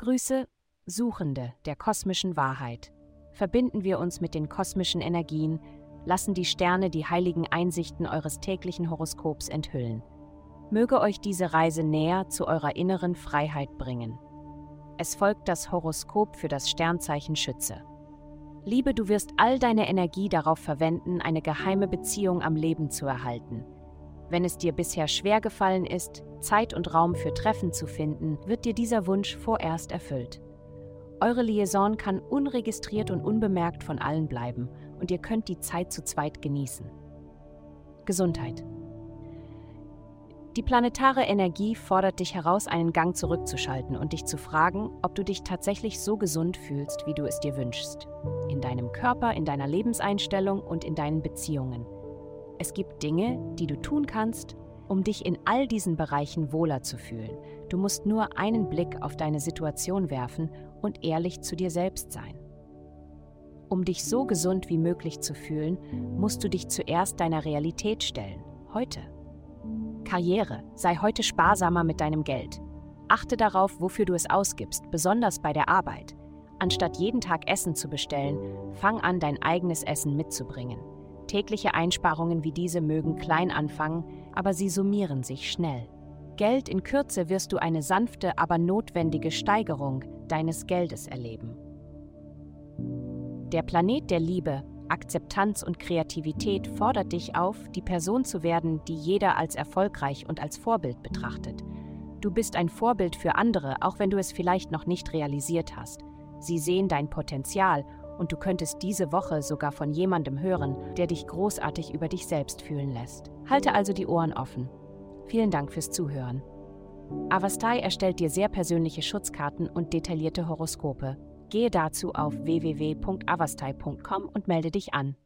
Grüße, Suchende der kosmischen Wahrheit. Verbinden wir uns mit den kosmischen Energien, lassen die Sterne die heiligen Einsichten eures täglichen Horoskops enthüllen. Möge euch diese Reise näher zu eurer inneren Freiheit bringen. Es folgt das Horoskop für das Sternzeichen Schütze. Liebe, du wirst all deine Energie darauf verwenden, eine geheime Beziehung am Leben zu erhalten. Wenn es dir bisher schwer gefallen ist, Zeit und Raum für Treffen zu finden, wird dir dieser Wunsch vorerst erfüllt. Eure Liaison kann unregistriert und unbemerkt von allen bleiben und ihr könnt die Zeit zu zweit genießen. Gesundheit. Die planetare Energie fordert dich heraus, einen Gang zurückzuschalten und dich zu fragen, ob du dich tatsächlich so gesund fühlst, wie du es dir wünschst. In deinem Körper, in deiner Lebenseinstellung und in deinen Beziehungen. Es gibt Dinge, die du tun kannst, um dich in all diesen Bereichen wohler zu fühlen. Du musst nur einen Blick auf deine Situation werfen und ehrlich zu dir selbst sein. Um dich so gesund wie möglich zu fühlen, musst du dich zuerst deiner Realität stellen, heute. Karriere. Sei heute sparsamer mit deinem Geld. Achte darauf, wofür du es ausgibst, besonders bei der Arbeit. Anstatt jeden Tag Essen zu bestellen, fang an, dein eigenes Essen mitzubringen. Tägliche Einsparungen wie diese mögen klein anfangen, aber sie summieren sich schnell. Geld in Kürze wirst du eine sanfte, aber notwendige Steigerung deines Geldes erleben. Der Planet der Liebe Akzeptanz und Kreativität fordert dich auf, die Person zu werden, die jeder als erfolgreich und als Vorbild betrachtet. Du bist ein Vorbild für andere, auch wenn du es vielleicht noch nicht realisiert hast. Sie sehen dein Potenzial und du könntest diese Woche sogar von jemandem hören, der dich großartig über dich selbst fühlen lässt. Halte also die Ohren offen. Vielen Dank fürs Zuhören. Avastai erstellt dir sehr persönliche Schutzkarten und detaillierte Horoskope. Gehe dazu auf www.avastai.com und melde dich an.